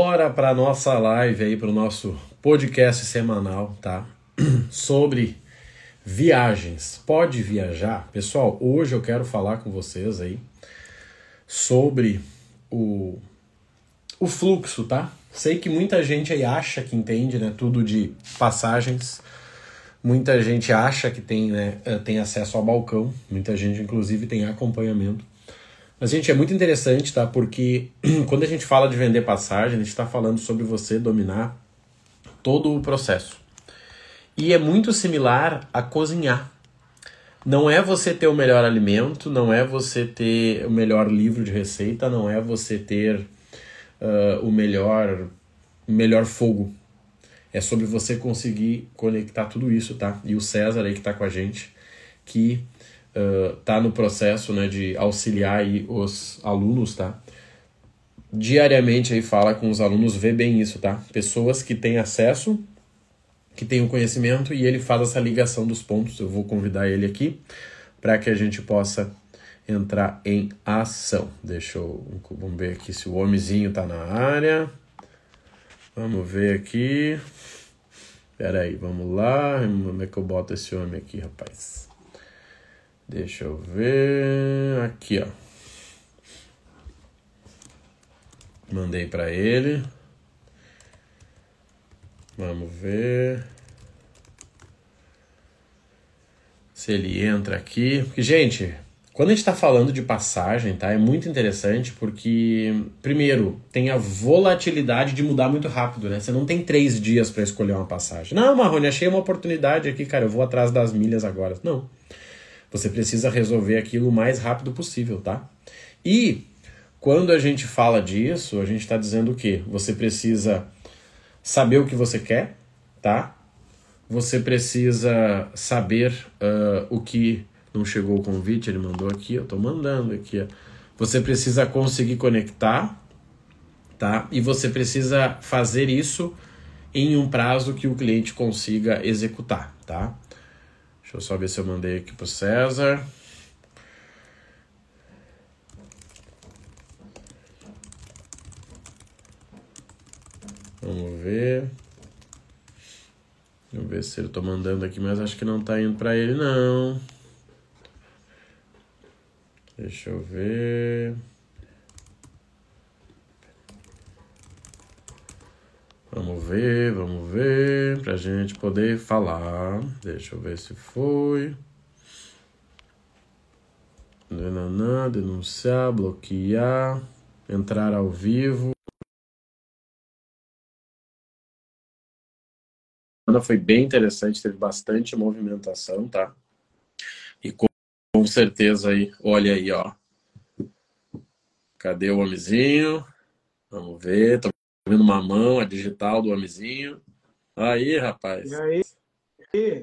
Bora para nossa live aí, para o nosso podcast semanal, tá? Sobre viagens. Pode viajar? Pessoal, hoje eu quero falar com vocês aí sobre o, o fluxo, tá? Sei que muita gente aí acha que entende, né, tudo de passagens. Muita gente acha que tem, né, eh, tem acesso ao balcão. Muita gente, inclusive, tem acompanhamento. Mas, gente, é muito interessante, tá? Porque quando a gente fala de vender passagem, a gente está falando sobre você dominar todo o processo. E é muito similar a cozinhar. Não é você ter o melhor alimento, não é você ter o melhor livro de receita, não é você ter uh, o melhor, melhor fogo. É sobre você conseguir conectar tudo isso, tá? E o César aí que tá com a gente, que uh, tá no processo né, de auxiliar aí os alunos, tá? Diariamente aí fala com os alunos, vê bem isso, tá? Pessoas que têm acesso, que têm o conhecimento e ele faz essa ligação dos pontos. Eu vou convidar ele aqui para que a gente possa entrar em ação. Deixa eu vamos ver aqui se o homenzinho tá na área. Vamos ver aqui. Pera aí, vamos lá. Como é que eu boto esse homem aqui, rapaz? Deixa eu ver. Aqui, ó. Mandei para ele. Vamos ver. Se ele entra aqui. Porque, gente, quando a gente está falando de passagem, tá? É muito interessante porque, primeiro, tem a volatilidade de mudar muito rápido, né? Você não tem três dias para escolher uma passagem. Não, Marrone, achei uma oportunidade aqui, cara, eu vou atrás das milhas agora. Não. Você precisa resolver aquilo o mais rápido possível, tá? E quando a gente fala disso, a gente está dizendo o quê? Você precisa saber o que você quer, tá? Você precisa saber uh, o que não chegou o convite, ele mandou aqui, eu estou mandando aqui. Você precisa conseguir conectar, tá? E você precisa fazer isso em um prazo que o cliente consiga executar, tá? Deixa eu só ver se eu mandei aqui pro César. Vamos ver. Vamos ver se eu tô mandando aqui, mas acho que não tá indo para ele não. Deixa eu ver. Vamos ver, vamos ver, pra gente poder falar. Deixa eu ver se foi. Nananã, denunciar, bloquear, entrar ao vivo. Foi bem interessante, teve bastante movimentação, tá? E com, certeza aí, olha aí, ó. Cadê o homenzinho? Vamos ver, tô vendo uma mão, a digital do homenzinho. Aí, rapaz. E aí?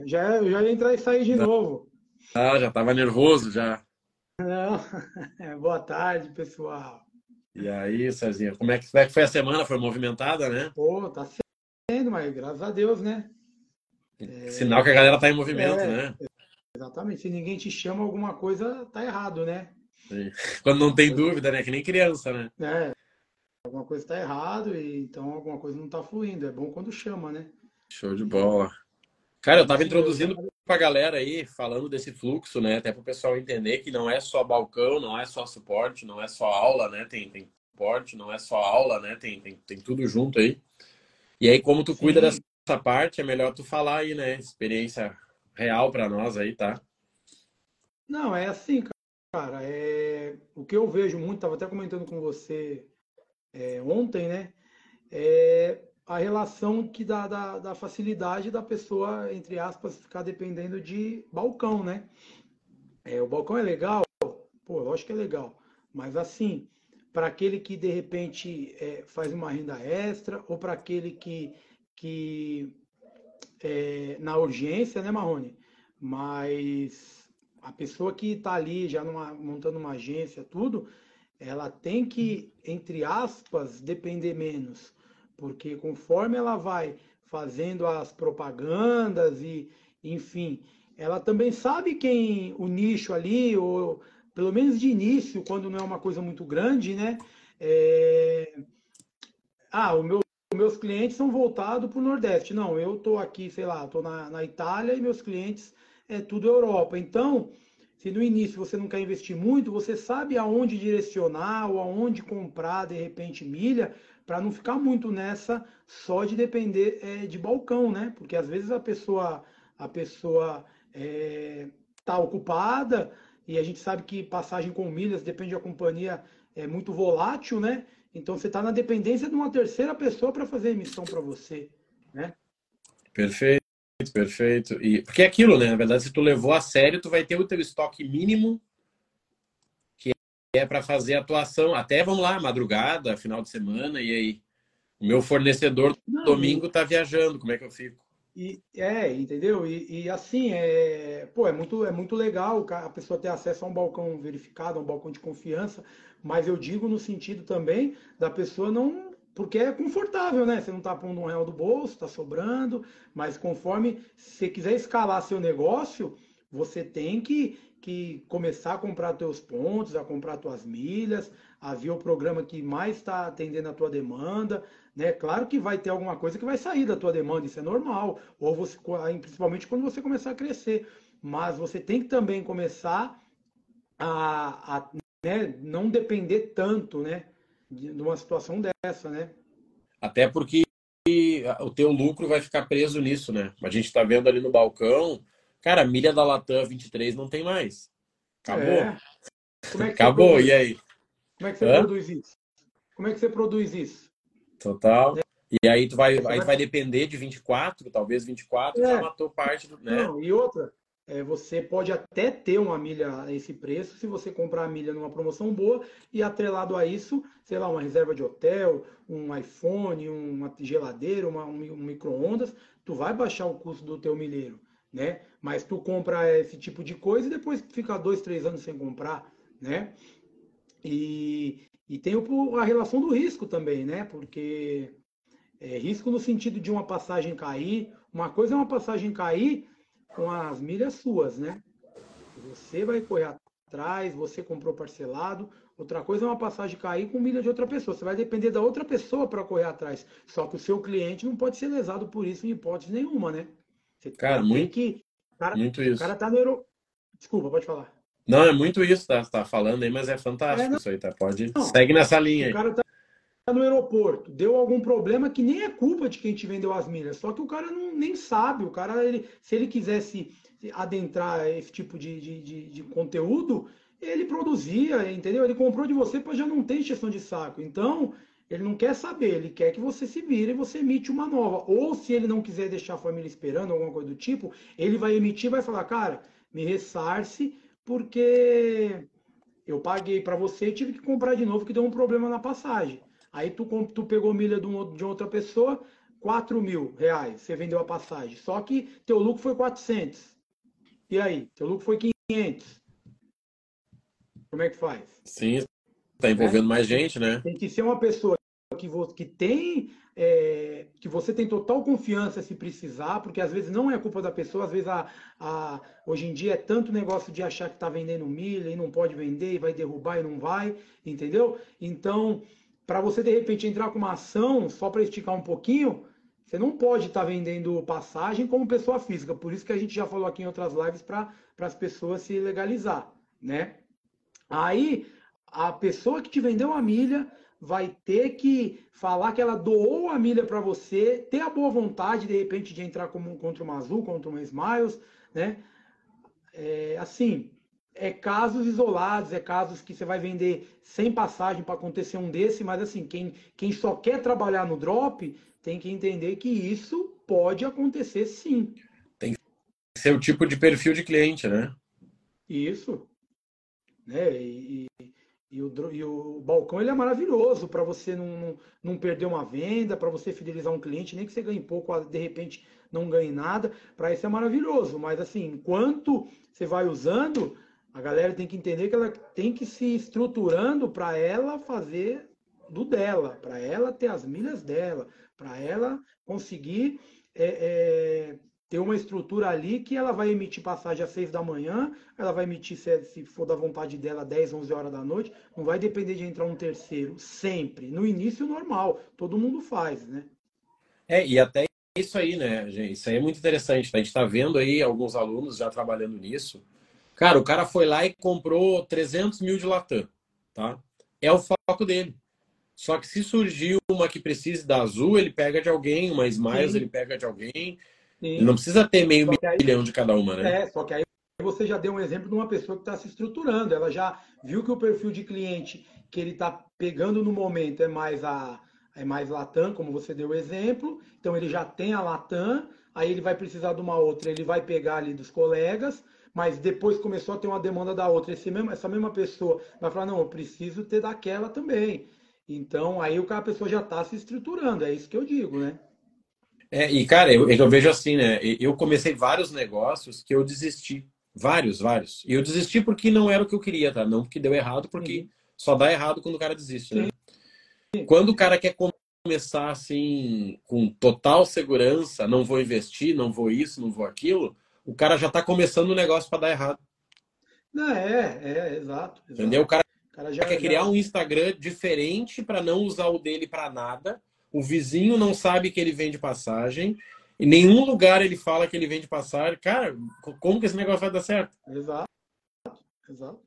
Já, já ia entrar e sair de novo. Ah, já tava nervoso já. Não. Boa tarde, pessoal. E aí, Cezinha, como é, que, como é que foi a semana? Foi movimentada, né? Pô, tá sendo, mas graças a Deus, né? É... Sinal que a galera tá em movimento, é, né? Exatamente. Se ninguém te chama, alguma coisa tá errado, né? Sim. Quando não tem dúvida, né? Que nem criança, né? É, alguma coisa está errado e então alguma coisa não está fluindo. É bom quando chama, né? Show de bola. Cara, eu tava introduzindo pra galera aí, falando desse fluxo, né? Até para o pessoal entender que não é só balcão, não é só suporte, não é só aula, né? Tem, tem suporte, não é só aula, né? Tem, tem, tem tudo junto aí. E aí, como tu Sim. cuida dessa parte, é melhor tu falar aí, né? Experiência real para nós aí, tá? Não, é assim, cara. É... O que eu vejo muito, tava até comentando com você é, ontem, né? É a relação que dá da, da facilidade da pessoa, entre aspas, ficar dependendo de balcão, né? É, o balcão é legal? Pô, lógico que é legal. Mas assim, para aquele que de repente é, faz uma renda extra, ou para aquele que, que é, na urgência, né, Marrone? Mas a pessoa que está ali já numa, montando uma agência, tudo, ela tem que, entre aspas, depender menos, porque conforme ela vai fazendo as propagandas e, enfim, ela também sabe quem o nicho ali, ou pelo menos de início, quando não é uma coisa muito grande, né? É... ah, o meu, meus clientes são voltados para o Nordeste. Não, eu estou aqui, sei lá, estou na, na Itália e meus clientes é tudo Europa. Então, se no início você não quer investir muito, você sabe aonde direcionar ou aonde comprar de repente milha para não ficar muito nessa só de depender é, de balcão, né? Porque às vezes a pessoa a pessoa está é, tá ocupada e a gente sabe que passagem com milhas depende da companhia é muito volátil, né? Então você está na dependência de uma terceira pessoa para fazer emissão para você, né? Perfeito. Perfeito. E, porque é aquilo, né? Na verdade, se tu levou a sério, tu vai ter o teu estoque mínimo que é para fazer a atuação. Até, vamos lá, madrugada, final de semana, e aí? O meu fornecedor Não, domingo tá viajando, como é que eu fico? E, é, entendeu? E, e, assim, é, pô, é muito, é muito legal a pessoa ter acesso a um balcão verificado, a um balcão de confiança, mas eu digo no sentido também da pessoa não porque é confortável, né? Você não está pondo um real do bolso, está sobrando, mas conforme você quiser escalar seu negócio, você tem que, que começar a comprar teus pontos, a comprar tuas milhas, a ver o programa que mais está atendendo a tua demanda, né? Claro que vai ter alguma coisa que vai sair da tua demanda, isso é normal, ou você, principalmente quando você começar a crescer, mas você tem que também começar a, a né, não depender tanto, né? De uma situação dessa, né? Até porque o teu lucro vai ficar preso nisso, né? A gente está vendo ali no balcão, cara, a milha da Latam 23 não tem mais. Acabou. É. É Acabou, e aí? Como é que você Hã? produz isso? Como é que você produz isso? Total. É. E aí tu vai, aí vai depender de 24, talvez 24, é. já matou parte do. Né? Não, e outra, é, você pode até ter uma milha a esse preço se você comprar a milha numa promoção boa e atrelado a isso, sei lá, uma reserva de hotel, um iPhone, uma geladeira, uma, um, um micro-ondas, tu vai baixar o custo do teu milheiro, né? Mas tu compra esse tipo de coisa e depois fica dois, três anos sem comprar, né? E, e tem a relação do risco também, né? Porque é, risco no sentido de uma passagem cair, uma coisa é uma passagem cair com as milhas suas, né? Você vai correr atrás, você comprou parcelado. Outra coisa é uma passagem cair com milha de outra pessoa. Você vai depender da outra pessoa para correr atrás. Só que o seu cliente não pode ser lesado por isso em hipótese nenhuma, né? Você cara, muito, que, cara, muito isso. O cara tá no aero... Desculpa, pode falar. Não, é muito isso, tá, tá falando aí, mas é fantástico é, isso aí, tá? Pode. Não, Segue nessa linha aí. O cara tá no aeroporto, deu algum problema que nem é culpa de quem te vendeu as milhas, só que o cara não, nem sabe, o cara, ele, se ele quisesse adentrar esse tipo de, de, de, de conteúdo, ele produzia, entendeu? Ele comprou de você para já não ter injeção de saco. Então, ele não quer saber, ele quer que você se vire e você emite uma nova. Ou se ele não quiser deixar a família esperando, alguma coisa do tipo, ele vai emitir vai falar, cara, me ressarce, porque eu paguei para você e tive que comprar de novo que deu um problema na passagem. Aí tu, tu pegou milha de, um, de outra pessoa, 4 mil reais, você vendeu a passagem. Só que teu lucro foi 400. E aí? Teu lucro foi 500. Como é que faz? Sim, está envolvendo é? mais gente, né? Tem que ser uma pessoa que, que tem é, que você tem total confiança se precisar, porque às vezes não é culpa da pessoa, às vezes a, a, hoje em dia é tanto negócio de achar que está vendendo milha e não pode vender e vai derrubar e não vai, entendeu? Então, para você de repente entrar com uma ação só para esticar um pouquinho, você não pode estar tá vendendo passagem como pessoa física. Por isso que a gente já falou aqui em outras lives para as pessoas se legalizar, né? Aí a pessoa que te vendeu a milha vai ter que falar que ela doou a milha para você, ter a boa vontade de repente de entrar como, contra uma Azul, contra uma Smiles, né? É, assim, é casos isolados, é casos que você vai vender sem passagem para acontecer um desse, mas assim, quem, quem só quer trabalhar no drop tem que entender que isso pode acontecer sim. Tem que ser o tipo de perfil de cliente, né? Isso. Né? E, e, o, e o balcão ele é maravilhoso para você não, não, não, perder uma venda, para você fidelizar um cliente, nem que você ganhe pouco, de repente não ganhe nada, para isso é maravilhoso. Mas assim, enquanto você vai usando, a galera tem que entender que ela tem que se estruturando para ela fazer do dela, para ela ter as milhas dela, para ela conseguir é, é, ter uma estrutura ali que ela vai emitir passagem às 6 da manhã, ela vai emitir, se for da vontade dela, 10, 11 horas da noite, não vai depender de entrar um terceiro, sempre. No início, normal, todo mundo faz, né? É, e até isso aí, né, gente? Isso aí é muito interessante. Tá? A gente está vendo aí alguns alunos já trabalhando nisso. Cara, o cara foi lá e comprou 300 mil de Latam, tá? É o foco dele. Só que se surgir uma que precise da Azul, ele pega de alguém, uma Smiles, Sim. ele pega de alguém. Sim. Ele não precisa ter meio milhão de cada uma, né? É, só que aí você já deu um exemplo de uma pessoa que está se estruturando. Ela já viu que o perfil de cliente que ele está pegando no momento é mais a é mais Latam, como você deu o exemplo. Então ele já tem a Latam, aí ele vai precisar de uma outra, ele vai pegar ali dos colegas, mas depois começou a ter uma demanda da outra. Esse mesmo, essa mesma pessoa vai falar, não, eu preciso ter daquela também. Então aí o cara, a pessoa já está se estruturando, é isso que eu digo, né? É, e cara, eu, eu vejo assim, né? Eu comecei vários negócios que eu desisti. Vários, vários. E eu desisti porque não era o que eu queria, tá? Não porque deu errado, porque Sim. só dá errado quando o cara desiste, né? Quando o cara quer começar assim, com total segurança, não vou investir, não vou isso, não vou aquilo, o cara já está começando o negócio para dar errado. Não, é, é, exato. exato. Entendeu? O cara, o cara já, quer criar já... um Instagram diferente para não usar o dele para nada. O vizinho não sabe que ele vende passagem. Em nenhum lugar ele fala que ele vende passagem. Cara, como que esse negócio vai dar certo? Exato, exato.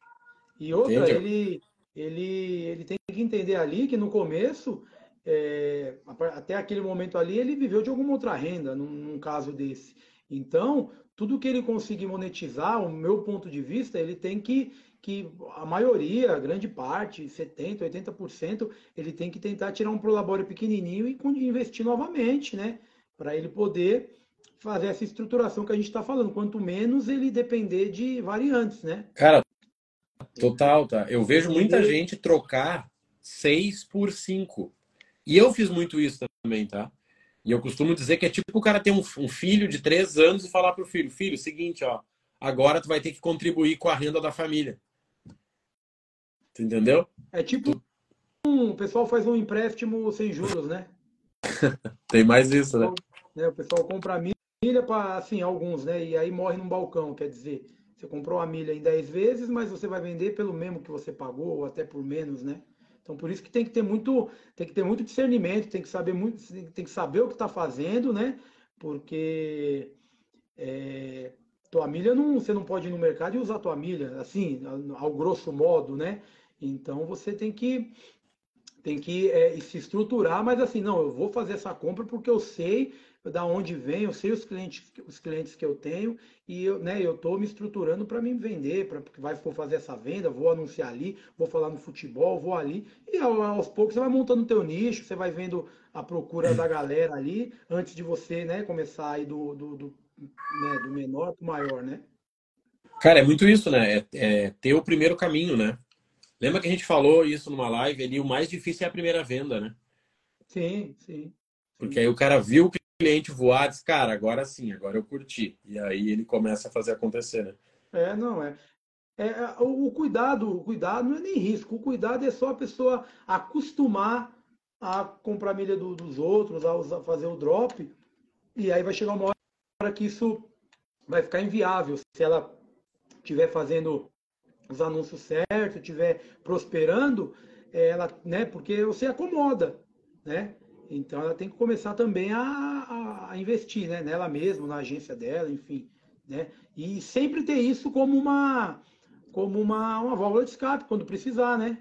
E outra, Entendeu? ele ele, ele tem que entender ali que no começo, é, até aquele momento ali, ele viveu de alguma outra renda, num, num caso desse. Então, tudo que ele conseguir monetizar, o meu ponto de vista, ele tem que, que a maioria, a grande parte, 70%, 80%, ele tem que tentar tirar um prolabore pequenininho e investir novamente, né? Para ele poder fazer essa estruturação que a gente está falando. Quanto menos ele depender de variantes, né? Cara, Total, tá? Eu vejo muita gente trocar 6 por 5. E eu fiz muito isso também, tá? E eu costumo dizer que é tipo o cara ter um, um filho de 3 anos e falar pro filho, filho, seguinte, ó, agora tu vai ter que contribuir com a renda da família. Tu entendeu? É tipo um, o pessoal faz um empréstimo sem juros, né? Tem mais isso, né? O pessoal compra a milha para, assim, alguns, né? E aí morre num balcão, quer dizer, você comprou a milha em 10 vezes, mas você vai vender pelo mesmo que você pagou, ou até por menos, né? Então por isso que tem que ter muito, tem que ter muito discernimento, tem que saber muito, tem que saber o que está fazendo, né? Porque é, tua milha não, você não pode ir no mercado e usar tua milha, assim, ao grosso modo, né? Então você tem que tem que é, se estruturar, mas assim, não, eu vou fazer essa compra porque eu sei da onde vem, eu sei os clientes, os clientes que eu tenho e eu, né, estou me estruturando para me vender, para que vai for fazer essa venda, vou anunciar ali, vou falar no futebol, vou ali e aos poucos você vai montando o teu nicho, você vai vendo a procura da galera ali antes de você, né, começar aí do, do, do, né, do menor para o maior, né? Cara, é muito isso, né? É, é, ter o primeiro caminho, né? Lembra que a gente falou isso numa live ali? O mais difícil é a primeira venda, né? Sim, sim. Porque aí o cara viu o cliente voar, diz, cara, agora sim, agora eu curti. E aí ele começa a fazer acontecer, né? É, não, é. é, é o, cuidado, o cuidado não é nem risco, o cuidado é só a pessoa acostumar a comprar milha do, dos outros, a usar, fazer o drop, e aí vai chegar uma hora que isso vai ficar inviável. Se ela estiver fazendo os anúncios certos, estiver prosperando, ela, né, porque você acomoda, né? Então ela tem que começar também a, a, investir né, nela mesma, na agência dela, enfim. Né? E sempre ter isso como uma como uma, uma válvula de escape quando precisar, né?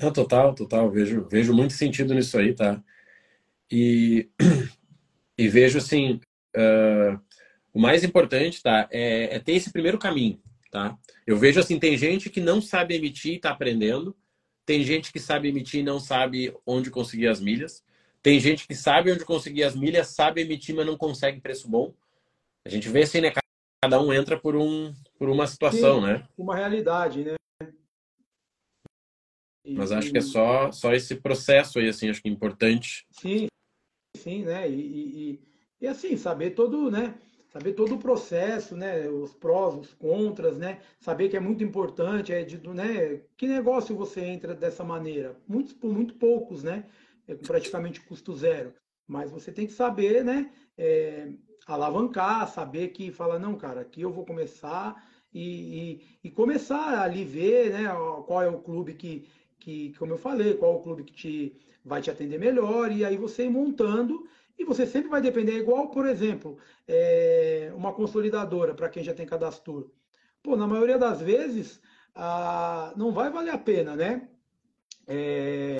Não, total, total. Vejo, vejo muito sentido nisso aí, tá? E, e vejo assim, uh, o mais importante, tá? É, é, ter esse primeiro caminho, tá? Eu vejo assim, tem gente que não sabe emitir e tá aprendendo, tem gente que sabe emitir e não sabe onde conseguir as milhas. Tem gente que sabe onde conseguir as milhas, sabe emitir, mas não consegue preço bom. A gente vê assim, né? Cada um entra por, um, por uma situação, Sim, né? Uma realidade, né? E, mas acho que é só, só esse processo aí, assim, acho que é importante. Sim, sim, né? E, e, e assim, saber todo, né? Saber todo o processo, né, os prós, os contras, né, saber que é muito importante, é de, né, que negócio você entra dessa maneira? Muitos por muito poucos, né, é praticamente custo zero. mas você tem que saber, né? É, alavancar, saber que fala, não, cara, aqui eu vou começar e, e, e, começar ali ver, né, qual é o clube que, que, como eu falei, qual o clube que te, vai te atender melhor, e aí você ir montando, e você sempre vai depender, igual, por exemplo, é, uma consolidadora, para quem já tem cadastro. Pô, na maioria das vezes, a, não vai valer a pena, né? É,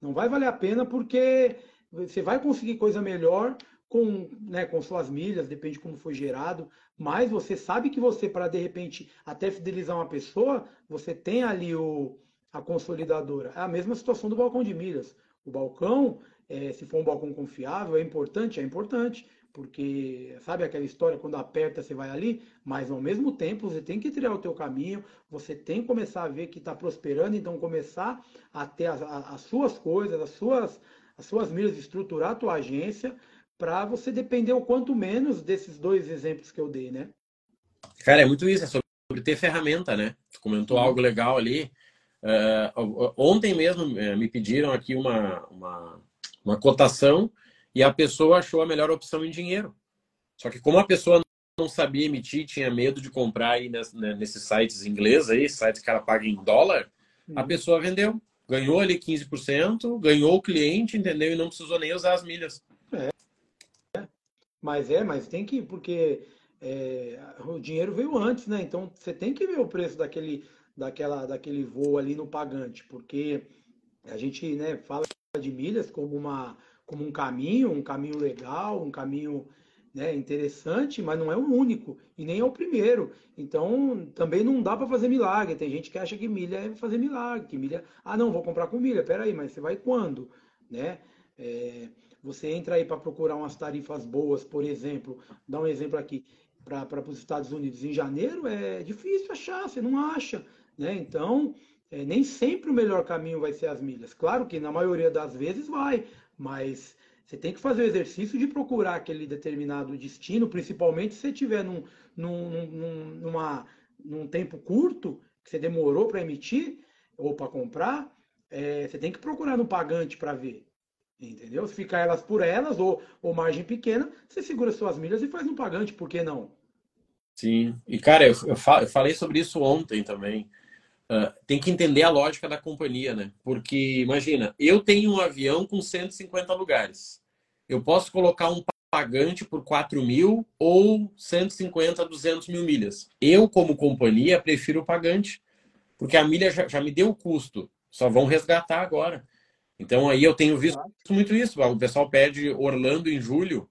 não vai valer a pena porque você vai conseguir coisa melhor com, né, com suas milhas, depende de como foi gerado, mas você sabe que você, para de repente até fidelizar uma pessoa, você tem ali o, a consolidadora. É a mesma situação do balcão de milhas. O balcão, é, se for um balcão confiável, é importante? É importante, porque sabe aquela história, quando aperta você vai ali, mas ao mesmo tempo você tem que trilhar o teu caminho, você tem que começar a ver que está prosperando, então começar a ter as, as suas coisas, as suas, as suas milhas, estruturar a tua agência, para você depender o quanto menos desses dois exemplos que eu dei, né? Cara, é muito isso, é sobre ter ferramenta, né? Tu comentou algo legal ali. Uh, ontem mesmo uh, me pediram aqui uma, uma, uma cotação e a pessoa achou a melhor opção em dinheiro. Só que como a pessoa não sabia emitir, tinha medo de comprar aí né, nesses sites ingleses aí, sites que ela paga em dólar, a uhum. pessoa vendeu. Ganhou ali 15%, ganhou o cliente, entendeu? E não precisou nem usar as milhas. É. Mas é, mas tem que, porque é, o dinheiro veio antes, né? Então você tem que ver o preço daquele, daquela, daquele voo ali no pagante, porque a gente né, fala de milhas como, uma, como um caminho, um caminho legal, um caminho né, interessante, mas não é o único e nem é o primeiro. Então também não dá para fazer milagre. Tem gente que acha que milha é fazer milagre, que milha, ah não, vou comprar com milha. Peraí, mas você vai quando, né? É, você entra aí para procurar umas tarifas boas, por exemplo, dá um exemplo aqui, para os Estados Unidos em janeiro, é difícil achar, você não acha. Né? Então, é, nem sempre o melhor caminho vai ser as milhas. Claro que na maioria das vezes vai, mas você tem que fazer o exercício de procurar aquele determinado destino, principalmente se você estiver num, num, num, numa, num tempo curto, que você demorou para emitir ou para comprar, é, você tem que procurar no pagante para ver. Entendeu? Se ficar elas por elas, ou, ou margem pequena, você segura suas milhas e faz no pagante, por que não? Sim, e cara, eu, eu, falei sobre isso ontem também. Uh, tem que entender a lógica da companhia, né? Porque, imagina, eu tenho um avião com 150 lugares. Eu posso colocar um pagante por 4 mil ou 150, 200 mil milhas. Eu, como companhia, prefiro o pagante, porque a milha já, já me deu o custo. Só vão resgatar agora. Então aí eu tenho visto muito isso. O pessoal pede Orlando em julho.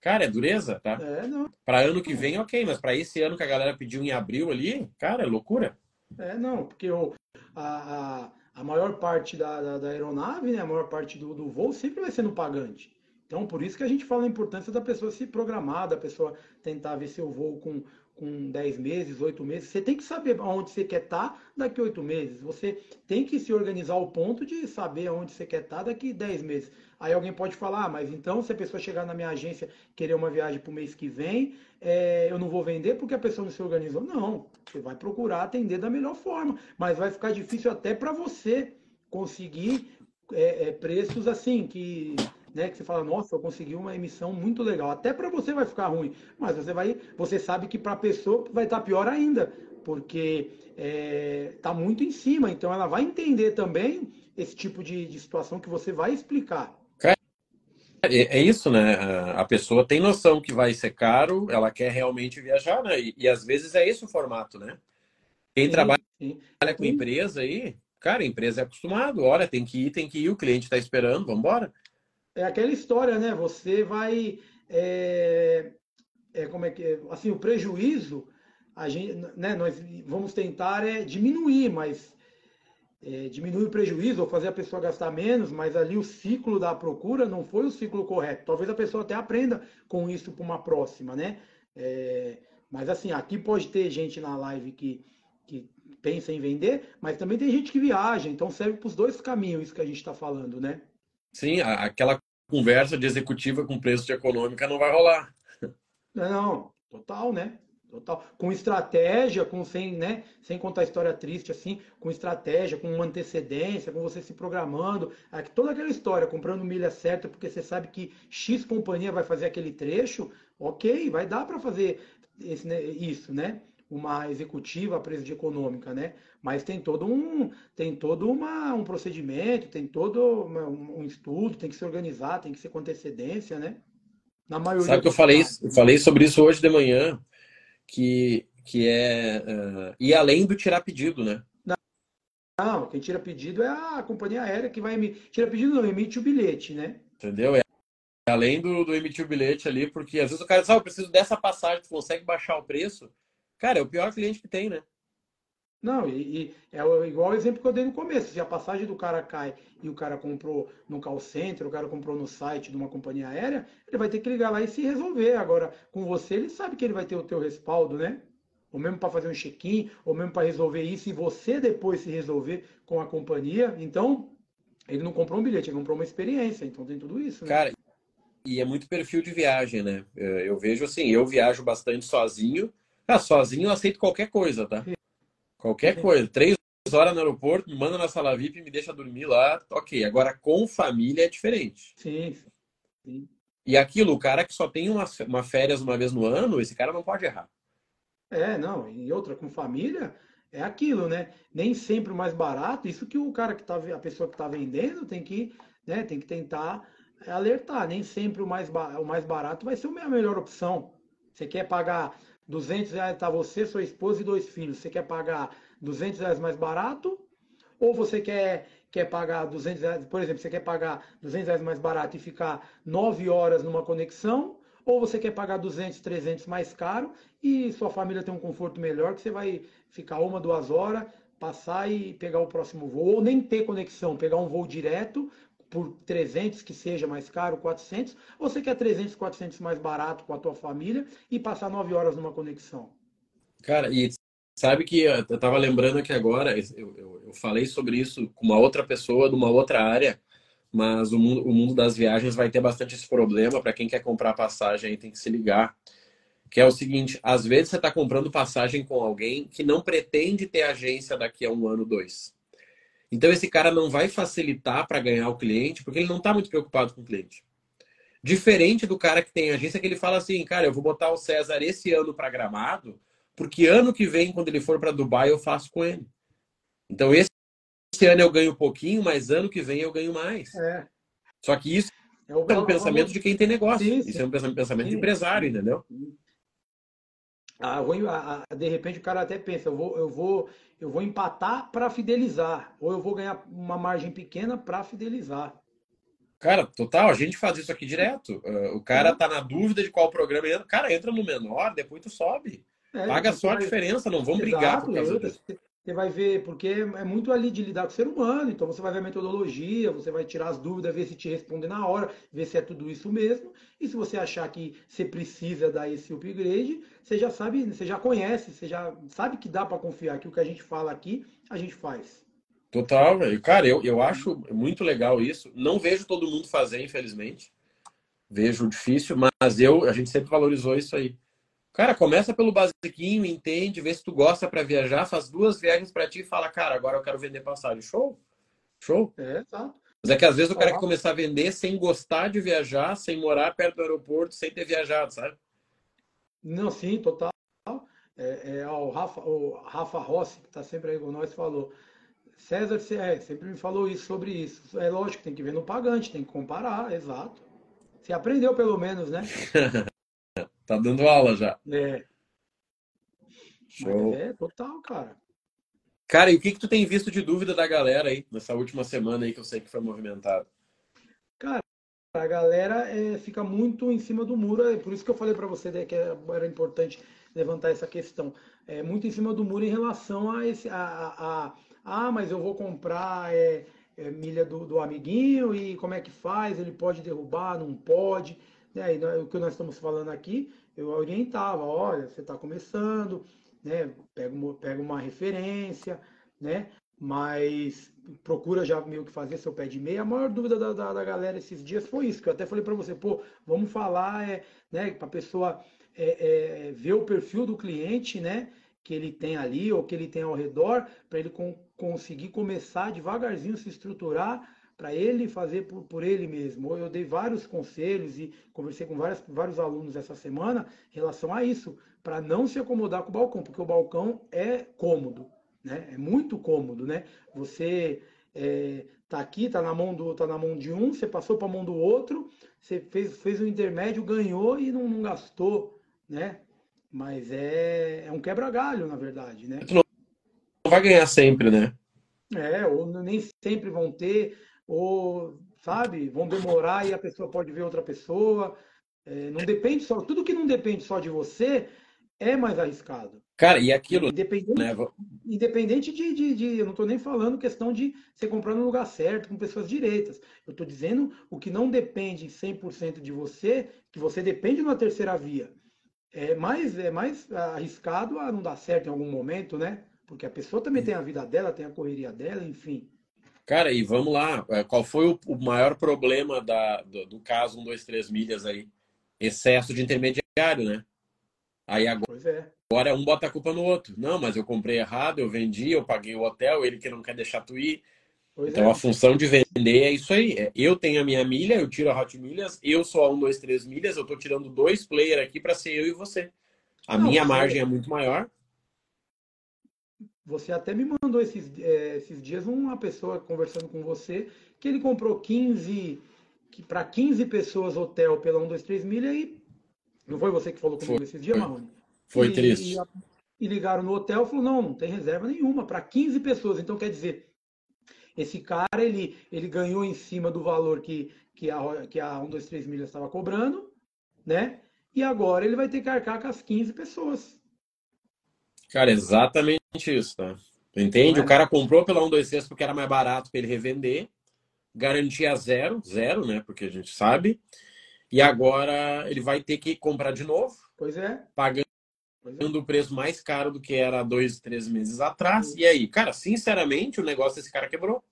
Cara, é dureza, tá? É, para ano que vem, ok, mas para esse ano que a galera pediu em abril ali, cara, é loucura. É, não, porque o, a, a, a maior parte da, da, da, aeronave, né, a maior parte do, do voo sempre vai ser no pagante. Então, por isso que a gente fala a importância da pessoa se programar, da pessoa tentar ver seu voo com, com 10 meses, 8 meses. Você tem que saber aonde você quer estar tá daqui a 8 meses. Você tem que se organizar ao ponto de saber aonde você quer estar tá daqui a 10 meses. Aí alguém pode falar, ah, mas então se a pessoa chegar na minha agência querer uma viagem para o mês que vem, é, eu não vou vender porque a pessoa não se organizou. Não, você vai procurar atender da melhor forma, mas vai ficar difícil até para você conseguir é, é, preços assim que né, que você fala, nossa, eu consegui uma emissão muito legal. Até para você vai ficar ruim, mas você vai, você sabe que para a pessoa vai estar tá pior ainda, porque está é, muito em cima. Então ela vai entender também esse tipo de, de situação que você vai explicar. É, é isso, né? A pessoa tem noção que vai ser caro, ela quer realmente viajar, né? E, e às vezes é esse o formato, né? Quem sim, trabalha sim. com empresa aí, cara, a empresa é acostumado, olha, tem que ir, tem que ir, o cliente está esperando, vamos embora é aquela história, né? Você vai. É, é, como é que é? Assim, o prejuízo, a gente, né, nós vamos tentar é, diminuir, mas é, diminuir o prejuízo ou fazer a pessoa gastar menos, mas ali o ciclo da procura não foi o ciclo correto. Talvez a pessoa até aprenda com isso para uma próxima, né? É, mas assim, aqui pode ter gente na live que, que pensa em vender, mas também tem gente que viaja, então serve para os dois caminhos isso que a gente está falando, né? Sim, aquela conversa de executiva com preço de econômica não vai rolar. Não, total, né? total. Com estratégia, com sem, né, sem contar história triste assim, com estratégia, com uma antecedência, com você se programando, toda aquela história, comprando milha certa, porque você sabe que X companhia vai fazer aquele trecho, ok, vai dar para fazer esse, né, isso, né? Uma executiva, a preço de econômica, né? Mas tem todo um, tem todo uma, um procedimento, tem todo uma, um estudo, tem que se organizar, tem que ser com antecedência, né? Na maioria. Sabe que eu falei, eu falei sobre isso hoje de manhã, que, que é uh, ir além do tirar pedido, né? Não, quem tira pedido é a companhia aérea que vai emitir. Tira pedido não, emite o bilhete, né? Entendeu? É além do, do emitir o bilhete ali, porque às vezes o cara diz, ah, eu preciso dessa passagem, tu consegue baixar o preço. Cara, é o pior cliente que tem, né? Não, e, e, é igual o exemplo que eu dei no começo. Se a passagem do cara cai e o cara comprou no call center, o cara comprou no site de uma companhia aérea, ele vai ter que ligar lá e se resolver. Agora, com você, ele sabe que ele vai ter o teu respaldo, né? Ou mesmo para fazer um check-in, ou mesmo para resolver isso, e você depois se resolver com a companhia. Então, ele não comprou um bilhete, ele comprou uma experiência. Então tem tudo isso. Né? Cara, e é muito perfil de viagem, né? Eu vejo assim, eu viajo bastante sozinho. Ah, sozinho eu aceito qualquer coisa, tá? Qualquer coisa. Três horas no aeroporto, me manda na sala VIP, me deixa dormir lá, ok. Agora, com família é diferente. Sim, sim. E aquilo, o cara que só tem uma, uma férias uma vez no ano, esse cara não pode errar. É, não. E outra, com família, é aquilo, né? Nem sempre o mais barato. Isso que o cara que tá, a pessoa que está vendendo tem que, né, tem que tentar alertar. Nem sempre o mais, o mais barato vai ser a melhor opção. Você quer pagar 200 reais tá você, sua esposa e dois filhos. Você quer pagar 200 reais mais barato? Ou você quer, quer pagar 200 reais, por exemplo, você quer pagar 200 reais mais barato e ficar 9 horas numa conexão? Ou você quer pagar 200, 300 mais caro e sua família tem um conforto melhor que você vai ficar uma, duas horas, passar e pegar o próximo voo, ou nem ter conexão, pegar um voo direto por 300 que seja mais caro, 400, ou você quer 300, 400 mais barato com a tua família e passar 9 horas numa conexão? Cara, e sabe que eu tava lembrando aqui agora, eu, eu, eu falei sobre isso com uma outra pessoa de uma outra área, mas o mundo, o mundo das viagens vai ter bastante esse problema. Para quem quer comprar passagem aí tem que se ligar. Que é o seguinte: às vezes você está comprando passagem com alguém que não pretende ter agência daqui a um ano, dois. Então esse cara não vai facilitar para ganhar o cliente, porque ele não está muito preocupado com o cliente. Diferente do cara que tem agência que ele fala assim, cara, eu vou botar o César esse ano para Gramado, porque ano que vem, quando ele for para Dubai, eu faço com ele. Então esse, esse, ano eu ganho um pouquinho, mas ano que vem eu ganho mais. É. Só que isso é, é um pensamento de quem tem negócio. Isso é um pensamento de empresário, entendeu? Ah, de repente o cara até pensa, eu vou, eu vou, eu vou empatar para fidelizar, ou eu vou ganhar uma margem pequena para fidelizar. Cara, total, a gente faz isso aqui direto. Uh, o cara tá na dúvida de qual programa entra. Cara, entra no menor, depois tu sobe. É, Paga só a diferença, não vão brigar por causa disso. Você vai ver, porque é muito ali de lidar com o ser humano, então você vai ver a metodologia, você vai tirar as dúvidas, ver se te responde na hora, ver se é tudo isso mesmo. E se você achar que você precisa dar esse upgrade, você já sabe, você já conhece, você já sabe que dá para confiar que o que a gente fala aqui, a gente faz. Total, velho. Cara, eu, eu acho muito legal isso. Não vejo todo mundo fazer, infelizmente. Vejo difícil, mas eu, a gente sempre valorizou isso aí. Cara, começa pelo basiquinho, entende, vê se tu gosta para viajar, faz duas viagens para ti e fala, cara, agora eu quero vender passagem. Show? Show? É, tá. Mas é que às vezes o cara quer começar a vender sem gostar de viajar, sem morar perto do aeroporto, sem ter viajado, sabe? Não, sim, total. É, é, o, Rafa, o Rafa Rossi, que está sempre aí com nós, falou. César é, sempre me falou isso sobre isso. É lógico, tem que ver no pagante, tem que comparar, exato. Você aprendeu pelo menos, né? Tá dando aula já. É. Show. É, total, cara. Cara, e o que, que tu tem visto de dúvida da galera aí, nessa última semana aí que eu sei que foi movimentado? Cara, a galera é, fica muito em cima do muro, é por isso que eu falei para você né, que era importante levantar essa questão. É muito em cima do muro em relação a esse. A, a, a ah, mas eu vou comprar é, é, milha do, do amiguinho e como é que faz? Ele pode derrubar, não pode. Né? E o que nós estamos falando aqui, eu orientava, olha, você está começando, né? pega, uma, pega uma referência, né? mas procura já meio que fazer seu pé de meia. A maior dúvida da, da, da galera esses dias foi isso, que eu até falei para você, pô, vamos falar, é, né, para a pessoa é, é, ver o perfil do cliente, né? Que ele tem ali ou que ele tem ao redor, para ele com, conseguir começar devagarzinho se estruturar para ele fazer por, por, ele mesmo. Eu dei vários conselhos e conversei com várias, vários alunos essa semana em relação a isso, para não se acomodar com o balcão, porque o balcão é cômodo, né? É muito cômodo, né? Você é, tá aqui, tá na mão do, tá na mão de um, você passou para a mão do outro, você fez, fez o intermédio, ganhou e não, não gastou, né? Mas é, é um quebra-galho, na verdade, né? Não vai ganhar sempre, né? É, ou nem sempre vão ter, ou, sabe, vão demorar e a pessoa pode ver outra pessoa. É, não depende só, tudo que não depende só de você é mais arriscado. Cara, e aquilo. Independente, né? independente de, de, de, Eu não estou nem falando questão de você comprar no lugar certo, com pessoas direitas. Eu estou dizendo o que não depende 100% de você, que você depende de uma terceira via. É mais, é mais arriscado a não dar certo em algum momento, né? Porque a pessoa também tem a vida dela, tem a correria dela, enfim. Cara, e vamos lá. É, qual foi o, o maior problema da, do, do caso 1, 2, 3 milhas aí? Excesso de intermediário, né? Aí agora, é. agora um bota a culpa no outro. Não, mas eu comprei errado, eu vendi, eu paguei o hotel, ele que não quer deixar tu ir. Pois então é. a função de vender é isso aí. É, eu tenho a minha milha, eu tiro a Hot Milhas, eu sou a 1, 2, 3 milhas, eu tô tirando dois players aqui para ser eu e você. A não, minha margem é muito maior. Você até me mandou esses, é, esses dias uma pessoa conversando com você que ele comprou 15 para 15 pessoas hotel pela 1, 2, 3 milha e não foi você que falou comigo esses dias, Marrone? Foi e, triste. E, e, ligaram no hotel e falou, não, não tem reserva nenhuma, para 15 pessoas. Então, quer dizer, esse cara, ele, ele ganhou em cima do valor que, que, a, que a 1, 2, 3 milhas estava cobrando, né? E agora ele vai ter que arcar com as 15 pessoas. Cara, exatamente isso, tá? Entende? É? O cara comprou pela 1, 2, 3 porque era mais barato para ele revender. Garantia zero, zero, né? Porque a gente sabe. E agora ele vai ter que comprar de novo. Pois é. Pagando pois é. o preço mais caro do que era dois, três meses atrás. E aí, cara, sinceramente, o negócio desse cara quebrou.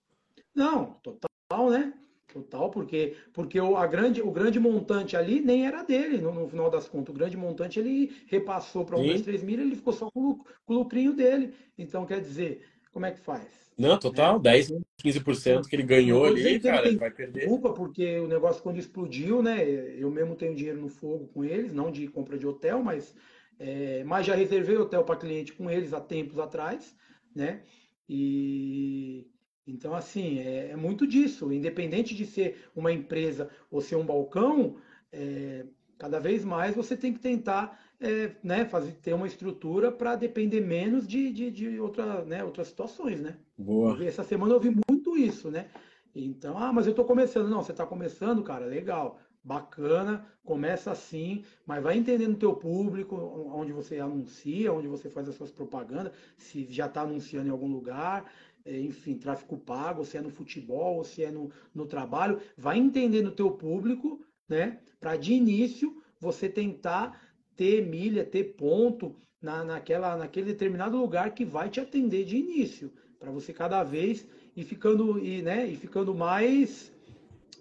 Não, total, né? Total, porque, porque o, a grande, o grande montante ali nem era dele, no, no final das contas. O grande montante ele repassou para um, dois, três mil, ele ficou só com, com o lucrinho dele. Então, quer dizer, como é que faz? Não, total, 10, 15% que ele ganhou ali, cara, ele vai perder. Desculpa, porque o negócio quando explodiu, né? Eu mesmo tenho dinheiro no fogo com eles, não de compra de hotel, mas, é, mas já reservei hotel para cliente com eles há tempos atrás, né? E então, assim, é, é muito disso. Independente de ser uma empresa ou ser um balcão, é, cada vez mais você tem que tentar é, né, fazer, ter uma estrutura para depender menos de, de, de outra, né, outras situações, né? Boa. Essa semana eu vi muito isso, né? Então, ah, mas eu estou começando. Não, você está começando, cara, legal, bacana, começa assim, mas vai entendendo o teu público, onde você anuncia, onde você faz as suas propagandas, se já está anunciando em algum lugar, enfim, tráfico pago, se é no futebol, se é no, no trabalho, vai entendendo o teu público, né? Para de início você tentar ter milha, ter ponto na, naquela, naquele determinado lugar que vai te atender de início, para você cada vez ir ficando e, né, e ficando mais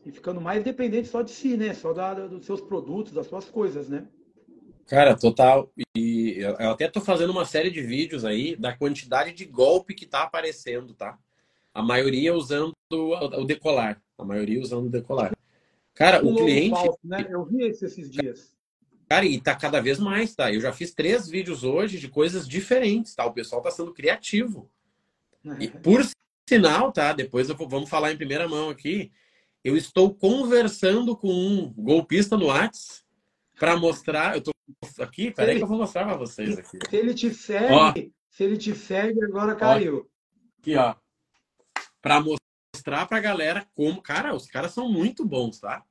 e ficando mais dependente só de si, né? Só da, dos seus produtos, das suas coisas, né? Cara, total. E eu até tô fazendo uma série de vídeos aí da quantidade de golpe que tá aparecendo, tá? A maioria usando o decolar. A maioria usando o decolar. Cara, o, cliente. Falso, né? Eu vi isso esses dias. Cara, e tá cada vez mais, tá? Eu já fiz três vídeos hoje de coisas diferentes, tá? O pessoal tá sendo criativo. E por sinal, tá? Depois vou, vamos falar em primeira mão aqui. Eu estou conversando com um golpista no Whats para mostrar. Eu tô aqui, peraí que eu vou mostrar para vocês aqui. Se ele te segue, ó, se ele te segue, agora caiu. Ó, aqui, ó. Para mostrar pra galera como. Cara, os caras são muito bons, tá?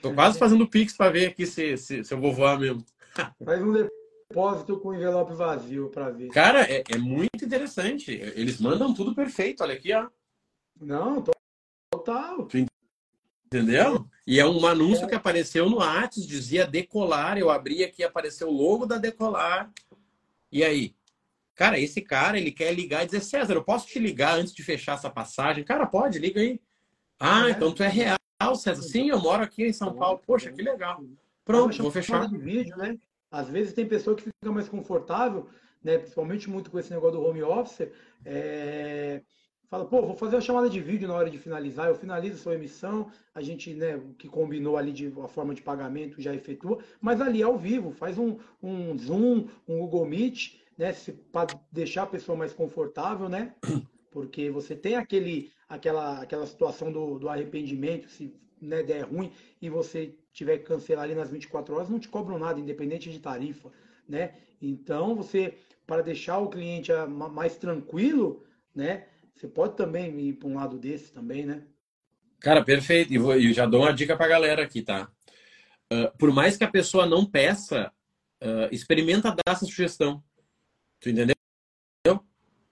Tô quase fazendo pix para ver aqui se, se, se, eu vou voar mesmo. Faz um depósito com envelope vazio para ver. Cara, é, é, muito interessante. Eles mandam tudo perfeito. Olha aqui, ó. Não, total. Entendeu? E é um anúncio é. que apareceu no Whats, dizia decolar. Eu abri aqui, apareceu o logo da decolar. E aí? Cara, esse cara, ele quer ligar e dizer, César, eu posso te ligar antes de fechar essa passagem? Cara, pode, liga aí. Ah, é. então tu é real. César? Sim, eu moro aqui em São Paulo. Poxa, que legal. Pronto, vou fechar. De vídeo, né? Às vezes tem pessoa que fica mais confortável, né? principalmente muito com esse negócio do home office, é... fala, pô, vou fazer a chamada de vídeo na hora de finalizar, eu finalizo a sua emissão, a gente, né, o que combinou ali de a forma de pagamento já efetua, mas ali ao vivo, faz um, um Zoom, um Google Meet, né, para deixar a pessoa mais confortável, né? Porque você tem aquele, aquela, aquela situação do, do arrependimento, se né, der ruim e você tiver que cancelar ali nas 24 horas, não te cobram nada, independente de tarifa, né? Então, você, para deixar o cliente mais tranquilo, né? Você pode também ir para um lado desse também, né? Cara, perfeito. E vou, eu já dou uma dica para a galera aqui, tá? Uh, por mais que a pessoa não peça, uh, experimenta dar essa sugestão. Tu entendeu?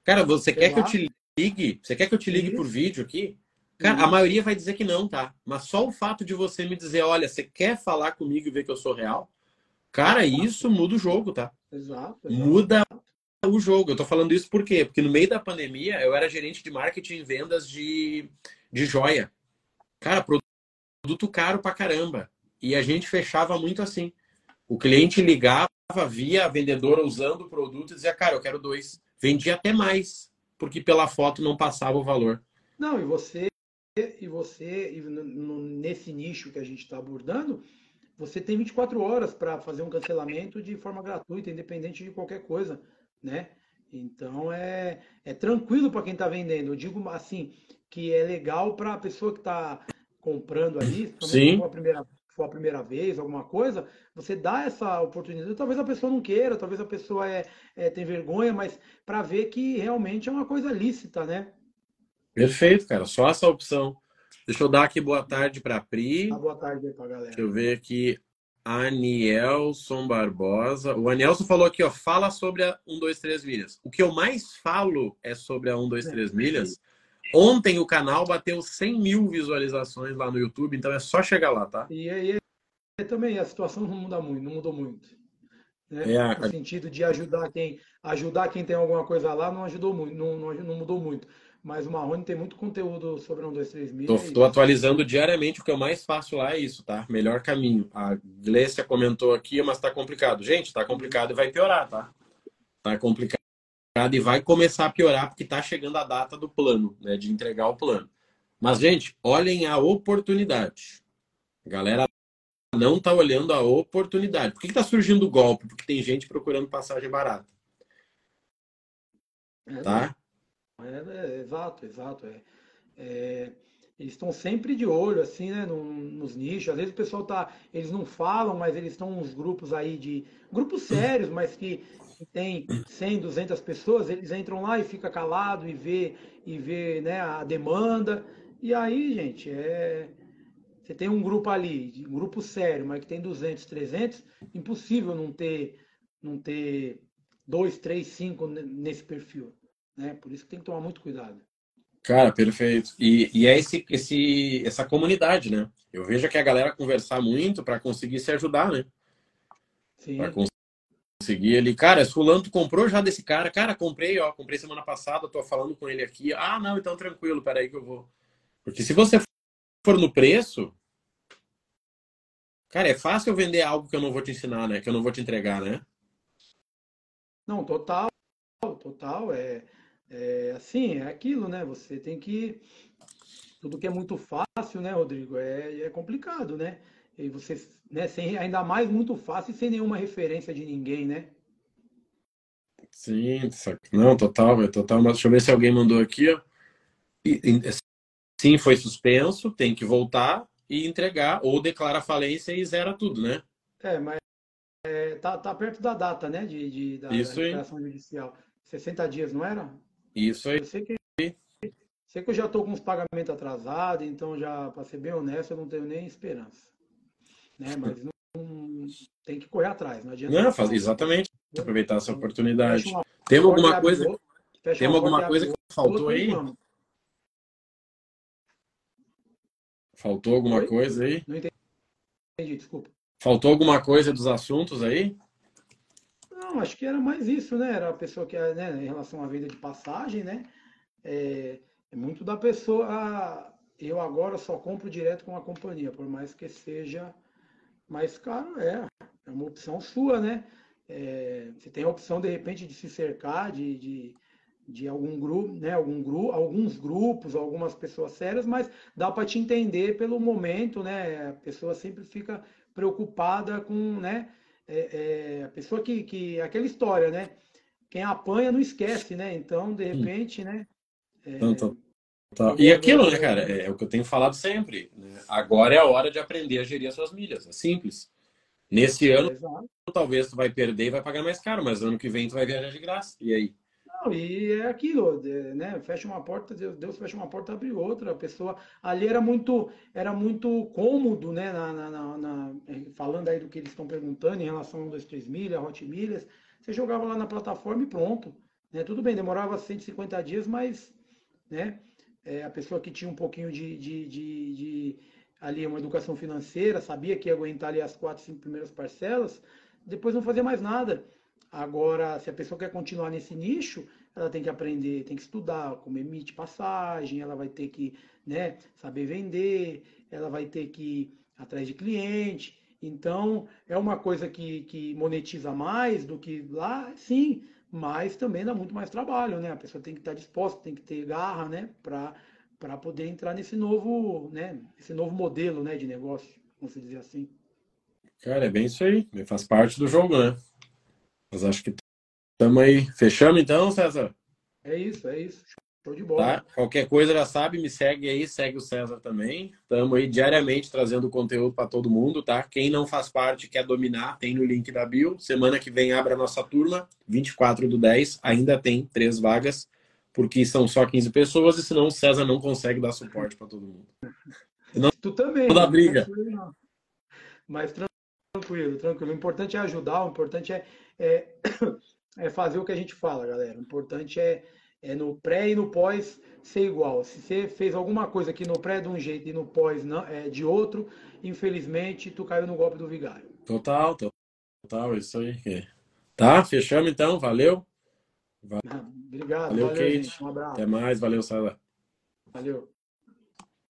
Cara, você quer que eu te ligue? Você quer que eu te ligue por vídeo aqui? Cara, a maioria vai dizer que não, tá? Mas só o fato de você me dizer, olha, você quer falar comigo e ver que eu sou real? Cara, isso muda o jogo, tá? Exato. exato. Muda o jogo. Eu tô falando isso por quê? Porque no meio da pandemia eu era gerente de marketing e vendas de, de joia. Cara, produto caro pra caramba. E a gente fechava muito assim. O cliente ligava, via a vendedora usando o produto e dizia, cara, eu quero dois. Vendia até mais, porque pela foto não passava o valor. Não, e você e você, e nesse nicho que a gente está abordando, você tem 24 horas para fazer um cancelamento de forma gratuita, independente de qualquer coisa, né? Então é, é tranquilo para quem está vendendo. Eu digo assim que é legal para a pessoa que está comprando ali, se for a primeira for a primeira vez, alguma coisa, você dá essa oportunidade. Talvez a pessoa não queira, talvez a pessoa é, é tem vergonha, mas para ver que realmente é uma coisa lícita, né? Perfeito, cara. Só essa opção. Deixa eu dar aqui boa tarde para a Pri. Ah, boa tarde para galera. Deixa eu ver aqui. Anielson Barbosa. O Anielson falou aqui, ó, fala sobre a 1, 2, 3 milhas. O que eu mais falo é sobre a 1, 2, 3 milhas. Ontem o canal bateu 100 mil visualizações lá no YouTube, então é só chegar lá, tá? E aí também a situação não muda muito, não mudou muito. Né? É, no sentido de ajudar quem ajudar quem tem alguma coisa lá, não ajudou muito, não, não, não mudou muito. Mas o Marrone tem muito conteúdo sobre um, dois, três mil. Estou atualizando diariamente, o que eu mais faço lá é isso, tá? Melhor caminho. A Glécia comentou aqui, mas tá complicado. Gente, tá complicado e vai piorar, tá? Tá complicado e vai começar a piorar porque tá chegando a data do plano, né? De entregar o plano. Mas, gente, olhem a oportunidade. A galera não tá olhando a oportunidade. Por que, que tá surgindo o golpe? Porque tem gente procurando passagem barata. É, tá? É, é, exato, exato. É, é, eles estão sempre de olho, assim, né, no, nos nichos. Às vezes o pessoal tá, eles não falam, mas eles estão uns grupos aí de grupos sérios, mas que, que tem 100, 200 pessoas, eles entram lá e fica calado e vê e vê, né, a demanda. E aí, gente, é você tem um grupo ali, um grupo sério, mas que tem 200, 300, impossível não ter não ter dois, três, cinco nesse perfil. Né? Por isso que tem que tomar muito cuidado. Cara, perfeito. E, e é esse, esse, essa comunidade, né? Eu vejo que a galera conversar muito para conseguir se ajudar, né? Sim. Pra conseguir ele. Cara, fulano, tu comprou já desse cara? Cara, comprei, ó. Comprei semana passada, tô falando com ele aqui. Ah, não, então tranquilo, peraí que eu vou. Porque se você for no preço, cara, é fácil eu vender algo que eu não vou te ensinar, né? Que eu não vou te entregar, né? Não, total, total. É, é, assim, é aquilo, né? Você tem que. Tudo que é muito fácil, né, Rodrigo? É, é complicado, né? E você, né, sem, ainda mais muito fácil e sem nenhuma referência de ninguém, né? Sim, não, total, é total. Mas deixa eu ver se alguém mandou aqui, ó. Sim, foi suspenso, tem que voltar e entregar, ou declara falência e zera tudo, né? É, mas é, tá, tá perto da data, né? De, de da, Isso da judicial. 60 dias, não era? Isso aí. Eu sei que, sei que eu já estou com os pagamentos atrasados, então já, para ser bem honesto, eu não tenho nem esperança. Né? Mas não, tem que correr atrás, não adianta. Não, faz, exatamente. Aproveitar essa oportunidade. Uma, tem alguma coisa, tem alguma coisa que faltou aí? Faltou alguma Oi? coisa aí? Não entendi, desculpa. Faltou alguma coisa dos assuntos aí? Não, acho que era mais isso, né? Era a pessoa que, né, em relação à venda de passagem, né? É, é muito da pessoa. Eu agora só compro direto com a companhia, por mais que seja Mas, cara, é, é uma opção sua, né? É, você tem a opção, de repente, de se cercar de, de, de algum grupo, né? Algum grupo, alguns grupos, algumas pessoas sérias, mas dá para te entender pelo momento, né? A pessoa sempre fica preocupada com, né? É, é, a pessoa que, que. Aquela história, né? Quem apanha não esquece, né? Então, de repente, né? É, então, e aquilo, né, cara, é, é, o que eu tenho falado sempre. Né? Agora é a hora de aprender a gerir as suas milhas. É simples. Nesse ano, Exato. talvez tu vai perder e vai pagar mais caro, mas ano que vem tu vai viajar de graça. E aí? Não, e é aquilo, né? Fecha uma porta, Deus fecha uma porta, abre outra. A pessoa ali era muito, era muito cômodo, né? Na, na, na, falando aí do que eles estão perguntando em relação a 1, 2, 3 milhas, hot milhas, você jogava lá na plataforma e pronto. Né? Tudo bem, demorava 150 dias, mas né? É, a pessoa que tinha um pouquinho de, de, de, de, ali uma educação financeira, sabia que ia aguentar ali as quatro, cinco primeiras parcelas, depois não fazia mais nada. Agora, se a pessoa quer continuar nesse nicho, ela tem que aprender, tem que estudar como emite passagem, ela vai ter que né, saber vender, ela vai ter que ir atrás de cliente. Então, é uma coisa que, que monetiza mais do que lá, sim, mas também dá muito mais trabalho, né? A pessoa tem que estar disposta, tem que ter garra, né? Para poder entrar nesse novo, né? Esse novo modelo, né? De negócio, vamos dizer assim. Cara, é bem isso aí. Faz parte do jogo, né? Mas acho que estamos aí. Fechamos então, César? É isso, é isso. Show de bola. Tá? Qualquer coisa já sabe, me segue aí, segue o César também. Estamos aí diariamente trazendo conteúdo para todo mundo, tá? Quem não faz parte, quer dominar, tem no link da bio. Semana que vem abre a nossa turma, 24 do 10, ainda tem três vagas, porque são só 15 pessoas, e senão o César não consegue dar suporte para todo mundo. Senão, tu também. Toda briga. Mas tranquilo, tranquilo. O importante é ajudar, o importante é, é, é fazer o que a gente fala, galera. O importante é é no pré e no pós ser igual. Se você fez alguma coisa aqui no pré de um jeito e no pós não, é de outro, infelizmente tu caiu no golpe do vigário. Total, total, isso aí. Tá, fechamos então, valeu. Obrigado, valeu, valeu Kate. Um abraço. Até mais, valeu, Sala. Valeu.